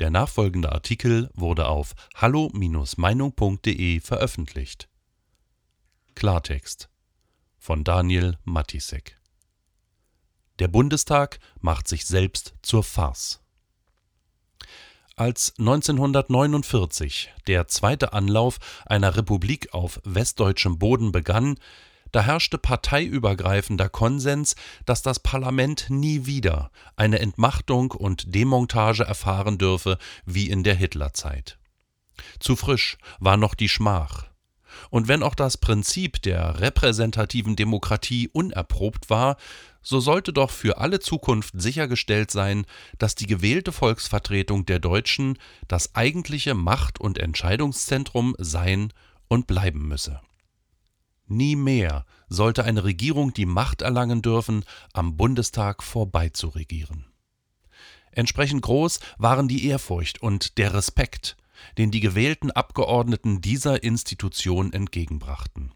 Der nachfolgende Artikel wurde auf hallo-meinung.de veröffentlicht. Klartext von Daniel Matisek Der Bundestag macht sich selbst zur Farce. Als 1949 der zweite Anlauf einer Republik auf westdeutschem Boden begann, da herrschte parteiübergreifender Konsens, dass das Parlament nie wieder eine Entmachtung und Demontage erfahren dürfe wie in der Hitlerzeit. Zu frisch war noch die Schmach. Und wenn auch das Prinzip der repräsentativen Demokratie unerprobt war, so sollte doch für alle Zukunft sichergestellt sein, dass die gewählte Volksvertretung der Deutschen das eigentliche Macht- und Entscheidungszentrum sein und bleiben müsse. Nie mehr sollte eine Regierung die Macht erlangen dürfen, am Bundestag vorbeizuregieren. Entsprechend groß waren die Ehrfurcht und der Respekt, den die gewählten Abgeordneten dieser Institution entgegenbrachten.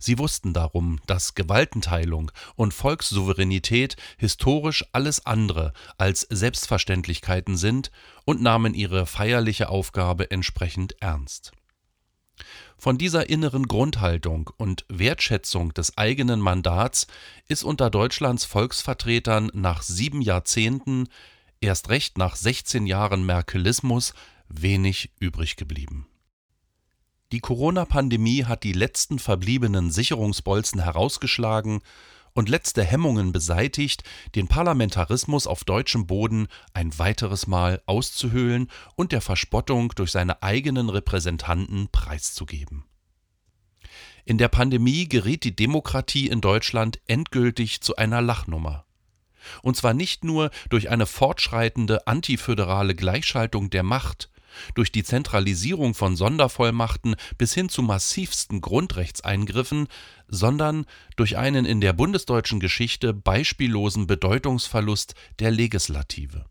Sie wussten darum, dass Gewaltenteilung und Volkssouveränität historisch alles andere als Selbstverständlichkeiten sind und nahmen ihre feierliche Aufgabe entsprechend ernst. Von dieser inneren Grundhaltung und Wertschätzung des eigenen Mandats ist unter Deutschlands Volksvertretern nach sieben Jahrzehnten, erst recht nach 16 Jahren Merkelismus, wenig übrig geblieben. Die Corona-Pandemie hat die letzten verbliebenen Sicherungsbolzen herausgeschlagen und letzte Hemmungen beseitigt, den Parlamentarismus auf deutschem Boden ein weiteres Mal auszuhöhlen und der Verspottung durch seine eigenen Repräsentanten preiszugeben. In der Pandemie geriet die Demokratie in Deutschland endgültig zu einer Lachnummer. Und zwar nicht nur durch eine fortschreitende antiföderale Gleichschaltung der Macht, durch die Zentralisierung von Sondervollmachten bis hin zu massivsten Grundrechtseingriffen, sondern durch einen in der bundesdeutschen Geschichte beispiellosen Bedeutungsverlust der Legislative.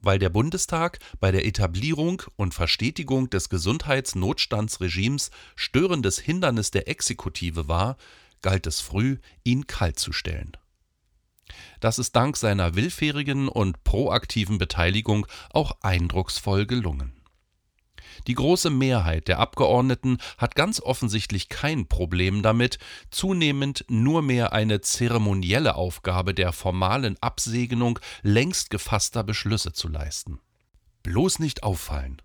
Weil der Bundestag bei der Etablierung und Verstetigung des Gesundheitsnotstandsregimes störendes Hindernis der Exekutive war, galt es früh, ihn kaltzustellen das ist dank seiner willfährigen und proaktiven Beteiligung auch eindrucksvoll gelungen. Die große Mehrheit der Abgeordneten hat ganz offensichtlich kein Problem damit, zunehmend nur mehr eine zeremonielle Aufgabe der formalen Absegnung längst gefasster Beschlüsse zu leisten. Bloß nicht auffallen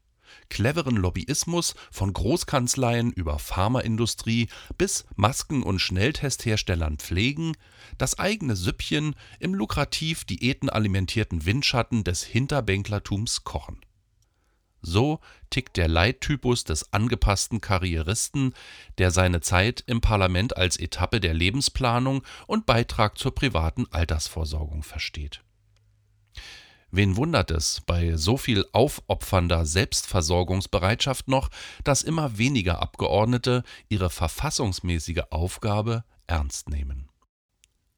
cleveren Lobbyismus von Großkanzleien über Pharmaindustrie bis Masken- und Schnelltestherstellern pflegen, das eigene Süppchen im lukrativ diätenalimentierten Windschatten des Hinterbänklertums kochen. So tickt der Leittypus des angepassten Karrieristen, der seine Zeit im Parlament als Etappe der Lebensplanung und Beitrag zur privaten Altersvorsorgung versteht Wen wundert es bei so viel aufopfernder Selbstversorgungsbereitschaft noch, dass immer weniger Abgeordnete ihre verfassungsmäßige Aufgabe ernst nehmen?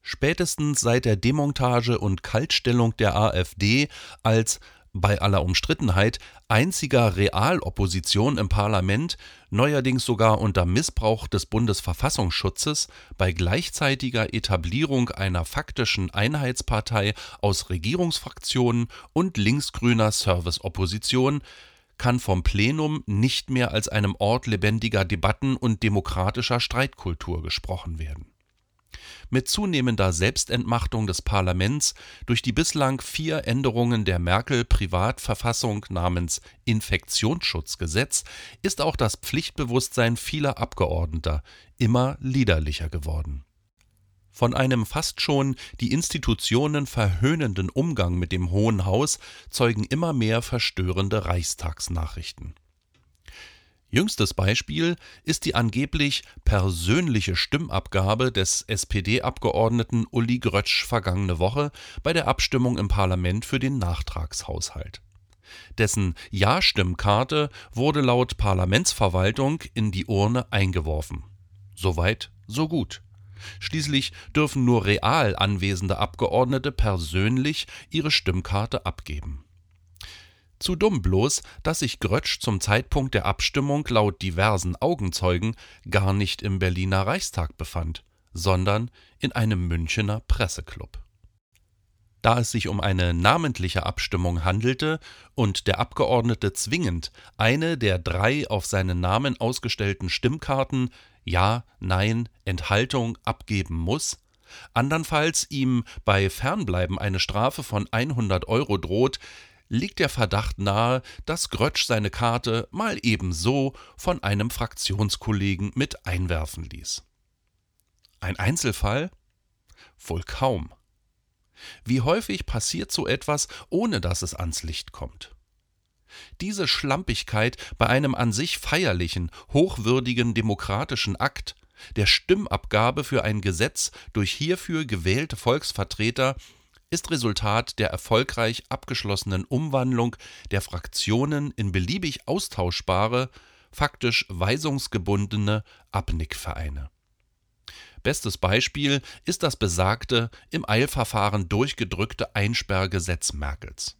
Spätestens seit der Demontage und Kaltstellung der AfD als bei aller Umstrittenheit einziger Realopposition im Parlament, neuerdings sogar unter Missbrauch des Bundesverfassungsschutzes, bei gleichzeitiger Etablierung einer faktischen Einheitspartei aus Regierungsfraktionen und linksgrüner Serviceopposition, kann vom Plenum nicht mehr als einem Ort lebendiger Debatten und demokratischer Streitkultur gesprochen werden mit zunehmender Selbstentmachtung des Parlaments durch die bislang vier Änderungen der Merkel-Privatverfassung namens Infektionsschutzgesetz ist auch das Pflichtbewusstsein vieler Abgeordneter immer liederlicher geworden. Von einem fast schon die Institutionen verhöhnenden Umgang mit dem Hohen Haus zeugen immer mehr verstörende Reichstagsnachrichten Jüngstes Beispiel ist die angeblich persönliche Stimmabgabe des SPD-Abgeordneten Uli Grötsch vergangene Woche bei der Abstimmung im Parlament für den Nachtragshaushalt. Dessen Ja-Stimmkarte wurde laut Parlamentsverwaltung in die Urne eingeworfen. Soweit, so gut. Schließlich dürfen nur real anwesende Abgeordnete persönlich ihre Stimmkarte abgeben zu dumm bloß, dass sich Grötsch zum Zeitpunkt der Abstimmung laut diversen Augenzeugen gar nicht im Berliner Reichstag befand, sondern in einem Münchener Presseclub. Da es sich um eine namentliche Abstimmung handelte und der Abgeordnete zwingend eine der drei auf seinen Namen ausgestellten Stimmkarten Ja, Nein, Enthaltung abgeben muss, andernfalls ihm bei Fernbleiben eine Strafe von 100 Euro droht, liegt der Verdacht nahe, dass Grötsch seine Karte mal ebenso von einem Fraktionskollegen mit einwerfen ließ. Ein Einzelfall? Wohl kaum. Wie häufig passiert so etwas, ohne dass es ans Licht kommt? Diese Schlampigkeit bei einem an sich feierlichen, hochwürdigen demokratischen Akt, der Stimmabgabe für ein Gesetz durch hierfür gewählte Volksvertreter, ist Resultat der erfolgreich abgeschlossenen Umwandlung der Fraktionen in beliebig austauschbare, faktisch weisungsgebundene Abnickvereine. Bestes Beispiel ist das besagte, im Eilverfahren durchgedrückte Einsperrgesetz Merkels.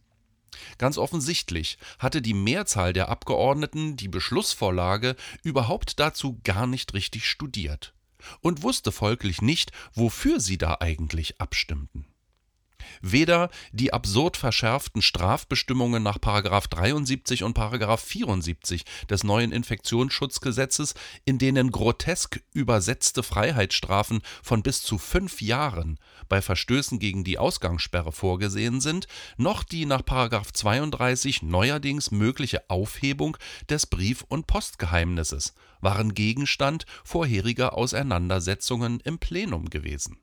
Ganz offensichtlich hatte die Mehrzahl der Abgeordneten die Beschlussvorlage überhaupt dazu gar nicht richtig studiert und wusste folglich nicht, wofür sie da eigentlich abstimmten. Weder die absurd verschärften Strafbestimmungen nach 73 und 74 des neuen Infektionsschutzgesetzes, in denen grotesk übersetzte Freiheitsstrafen von bis zu fünf Jahren bei Verstößen gegen die Ausgangssperre vorgesehen sind, noch die nach 32 neuerdings mögliche Aufhebung des Brief- und Postgeheimnisses waren Gegenstand vorheriger Auseinandersetzungen im Plenum gewesen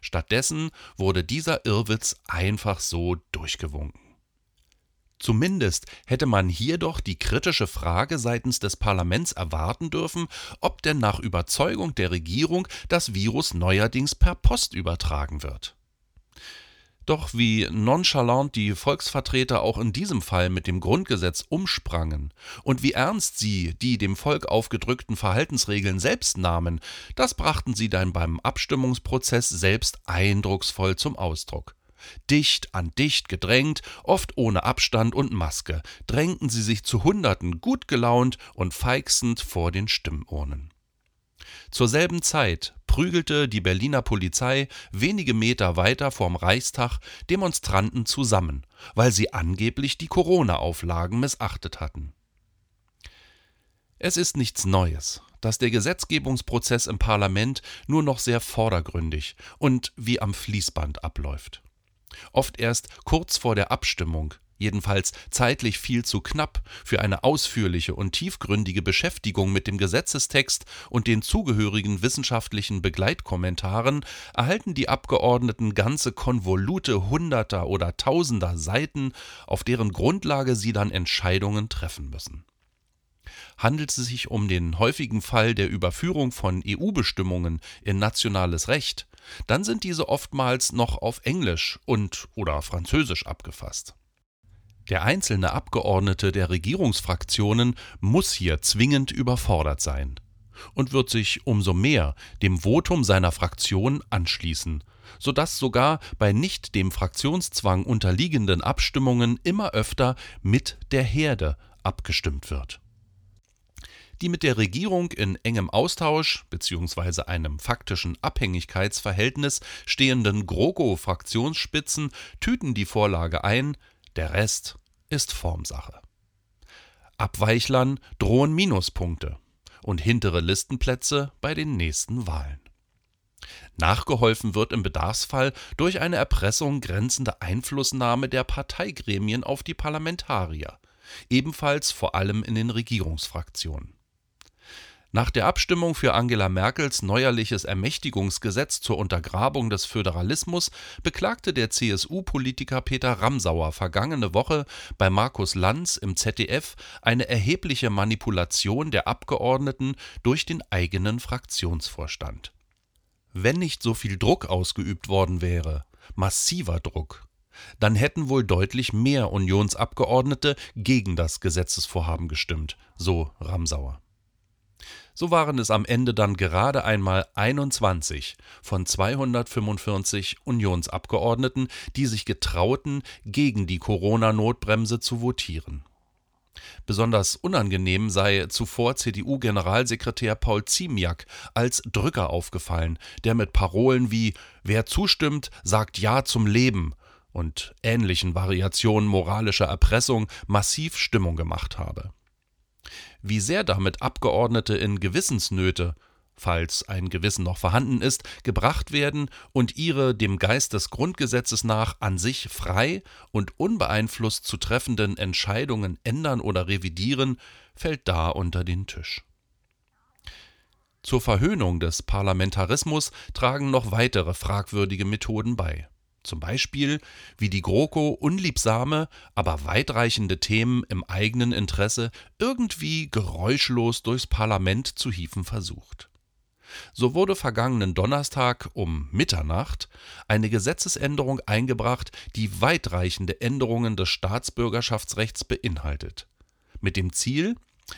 Stattdessen wurde dieser Irrwitz einfach so durchgewunken. Zumindest hätte man hier doch die kritische Frage seitens des Parlaments erwarten dürfen, ob denn nach Überzeugung der Regierung das Virus neuerdings per Post übertragen wird. Doch wie nonchalant die Volksvertreter auch in diesem Fall mit dem Grundgesetz umsprangen und wie ernst sie die dem Volk aufgedrückten Verhaltensregeln selbst nahmen, das brachten sie dann beim Abstimmungsprozess selbst eindrucksvoll zum Ausdruck. Dicht an dicht gedrängt, oft ohne Abstand und Maske, drängten sie sich zu Hunderten gut gelaunt und feixend vor den Stimmurnen. Zur selben Zeit prügelte die Berliner Polizei wenige Meter weiter vorm Reichstag Demonstranten zusammen, weil sie angeblich die Corona-Auflagen missachtet hatten. Es ist nichts Neues, dass der Gesetzgebungsprozess im Parlament nur noch sehr vordergründig und wie am Fließband abläuft. Oft erst kurz vor der Abstimmung jedenfalls zeitlich viel zu knapp für eine ausführliche und tiefgründige Beschäftigung mit dem Gesetzestext und den zugehörigen wissenschaftlichen Begleitkommentaren, erhalten die Abgeordneten ganze Konvolute hunderter oder tausender Seiten, auf deren Grundlage sie dann Entscheidungen treffen müssen. Handelt es sich um den häufigen Fall der Überführung von EU-Bestimmungen in nationales Recht, dann sind diese oftmals noch auf Englisch und oder Französisch abgefasst. Der einzelne Abgeordnete der Regierungsfraktionen muss hier zwingend überfordert sein und wird sich umso mehr dem Votum seiner Fraktion anschließen, so dass sogar bei nicht dem Fraktionszwang unterliegenden Abstimmungen immer öfter mit der Herde abgestimmt wird. Die mit der Regierung in engem Austausch bzw. einem faktischen Abhängigkeitsverhältnis stehenden GroKo-Fraktionsspitzen tüten die Vorlage ein, der Rest ist Formsache. Abweichlern drohen Minuspunkte und hintere Listenplätze bei den nächsten Wahlen. Nachgeholfen wird im Bedarfsfall durch eine Erpressung grenzende Einflussnahme der Parteigremien auf die Parlamentarier, ebenfalls vor allem in den Regierungsfraktionen. Nach der Abstimmung für Angela Merkels neuerliches Ermächtigungsgesetz zur Untergrabung des Föderalismus beklagte der CSU-Politiker Peter Ramsauer vergangene Woche bei Markus Lanz im ZDF eine erhebliche Manipulation der Abgeordneten durch den eigenen Fraktionsvorstand. Wenn nicht so viel Druck ausgeübt worden wäre, massiver Druck, dann hätten wohl deutlich mehr Unionsabgeordnete gegen das Gesetzesvorhaben gestimmt, so Ramsauer. So waren es am Ende dann gerade einmal 21 von 245 Unionsabgeordneten, die sich getrauten, gegen die Corona-Notbremse zu votieren. Besonders unangenehm sei zuvor CDU-Generalsekretär Paul Ziemiak als Drücker aufgefallen, der mit Parolen wie Wer zustimmt, sagt Ja zum Leben und ähnlichen Variationen moralischer Erpressung massiv Stimmung gemacht habe. Wie sehr damit Abgeordnete in Gewissensnöte, falls ein Gewissen noch vorhanden ist, gebracht werden und ihre dem Geist des Grundgesetzes nach an sich frei und unbeeinflusst zu treffenden Entscheidungen ändern oder revidieren, fällt da unter den Tisch. Zur Verhöhnung des Parlamentarismus tragen noch weitere fragwürdige Methoden bei. Zum Beispiel, wie die GroKo unliebsame, aber weitreichende Themen im eigenen Interesse irgendwie geräuschlos durchs Parlament zu hieven versucht. So wurde vergangenen Donnerstag um Mitternacht eine Gesetzesänderung eingebracht, die weitreichende Änderungen des Staatsbürgerschaftsrechts beinhaltet, mit dem Ziel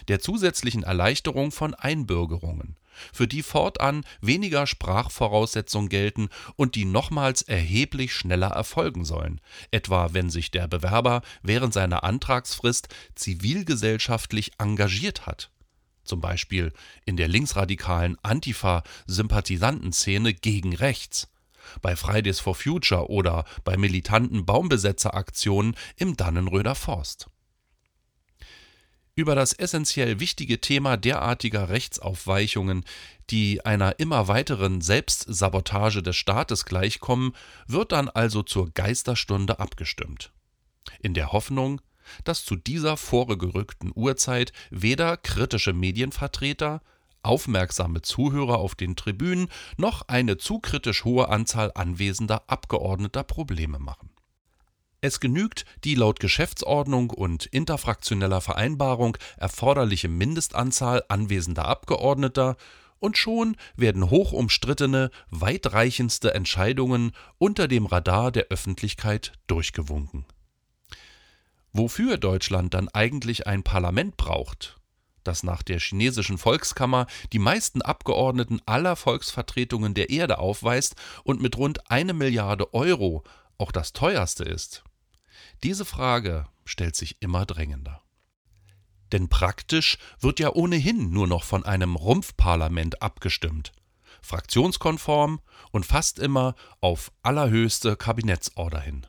der zusätzlichen Erleichterung von Einbürgerungen für die fortan weniger Sprachvoraussetzungen gelten und die nochmals erheblich schneller erfolgen sollen, etwa wenn sich der Bewerber während seiner Antragsfrist zivilgesellschaftlich engagiert hat. Zum Beispiel in der linksradikalen Antifa-Sympathisantenszene gegen rechts, bei Fridays for Future oder bei militanten Baumbesetzeraktionen im Dannenröder Forst. Über das essentiell wichtige Thema derartiger Rechtsaufweichungen, die einer immer weiteren Selbstsabotage des Staates gleichkommen, wird dann also zur Geisterstunde abgestimmt. In der Hoffnung, dass zu dieser vorgerückten Uhrzeit weder kritische Medienvertreter, aufmerksame Zuhörer auf den Tribünen noch eine zu kritisch hohe Anzahl anwesender Abgeordneter Probleme machen. Es genügt die laut Geschäftsordnung und interfraktioneller Vereinbarung erforderliche Mindestanzahl anwesender Abgeordneter, und schon werden hoch umstrittene, weitreichendste Entscheidungen unter dem Radar der Öffentlichkeit durchgewunken. Wofür Deutschland dann eigentlich ein Parlament braucht, das nach der chinesischen Volkskammer die meisten Abgeordneten aller Volksvertretungen der Erde aufweist und mit rund eine Milliarde Euro auch das teuerste ist, diese Frage stellt sich immer drängender. Denn praktisch wird ja ohnehin nur noch von einem Rumpfparlament abgestimmt, fraktionskonform und fast immer auf allerhöchste Kabinettsorder hin.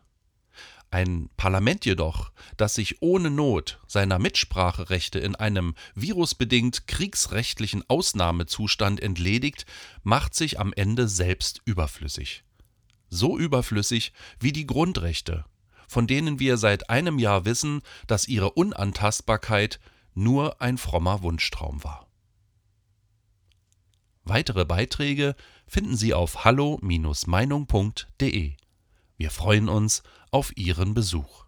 Ein Parlament jedoch, das sich ohne Not seiner Mitspracherechte in einem virusbedingt kriegsrechtlichen Ausnahmezustand entledigt, macht sich am Ende selbst überflüssig. So überflüssig wie die Grundrechte, von denen wir seit einem Jahr wissen, dass ihre Unantastbarkeit nur ein frommer Wunschtraum war. Weitere Beiträge finden Sie auf hallo-meinung.de. Wir freuen uns auf Ihren Besuch.